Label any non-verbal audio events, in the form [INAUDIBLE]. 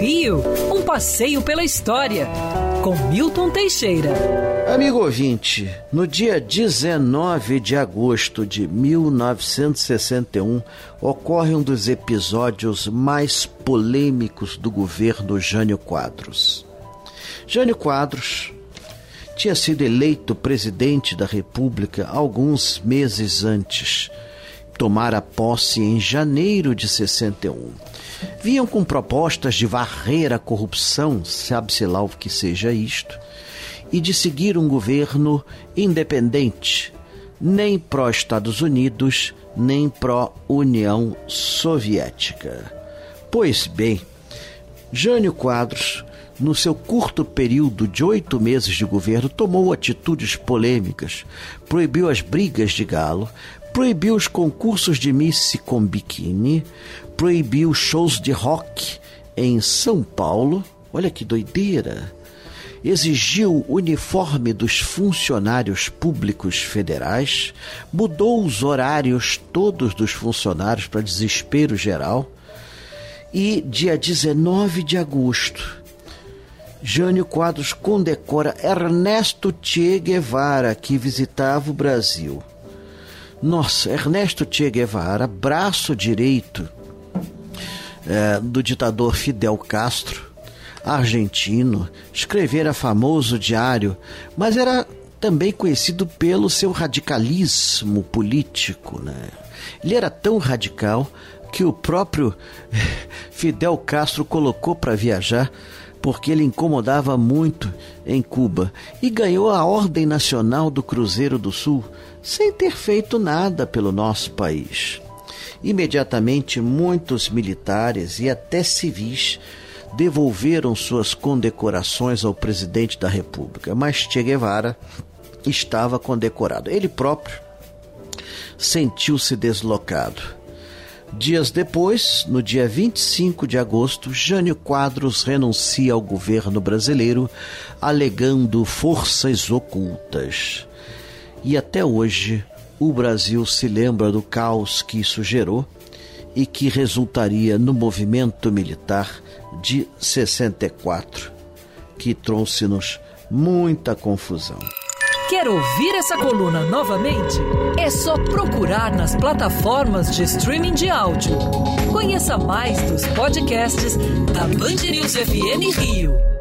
Rio, um passeio pela história, com Milton Teixeira. Amigo ouvinte, no dia 19 de agosto de 1961 ocorre um dos episódios mais polêmicos do governo Jânio Quadros. Jânio Quadros tinha sido eleito presidente da República alguns meses antes. Tomara posse em janeiro de 61 vinham com propostas de varrer a corrupção, sabe-se lá o que seja isto, e de seguir um governo independente, nem pró-Estados Unidos, nem pró-União Soviética. Pois bem, Jânio Quadros, no seu curto período de oito meses de governo, tomou atitudes polêmicas, proibiu as brigas de galo, proibiu os concursos de Miss com biquíni, proibiu shows de rock em São Paulo. Olha que doideira! Exigiu uniforme dos funcionários públicos federais, mudou os horários todos dos funcionários para desespero geral. E dia 19 de agosto, Jânio Quadros condecora Ernesto Che Guevara, que visitava o Brasil. Nossa, Ernesto Che Guevara, braço direito é, do ditador Fidel Castro, argentino, escrevera famoso diário, mas era também conhecido pelo seu radicalismo político. Né? Ele era tão radical que o próprio [LAUGHS] Fidel Castro colocou para viajar porque ele incomodava muito em Cuba e ganhou a Ordem Nacional do Cruzeiro do Sul sem ter feito nada pelo nosso país. Imediatamente, muitos militares e até civis devolveram suas condecorações ao presidente da República, mas Che Guevara estava condecorado. Ele próprio sentiu-se deslocado. Dias depois, no dia 25 de agosto, Jânio Quadros renuncia ao governo brasileiro, alegando forças ocultas. E até hoje, o Brasil se lembra do caos que isso gerou e que resultaria no movimento militar de 64, que trouxe-nos muita confusão. Quer ouvir essa coluna novamente? É só procurar nas plataformas de streaming de áudio. Conheça mais dos podcasts da Band News FM Rio.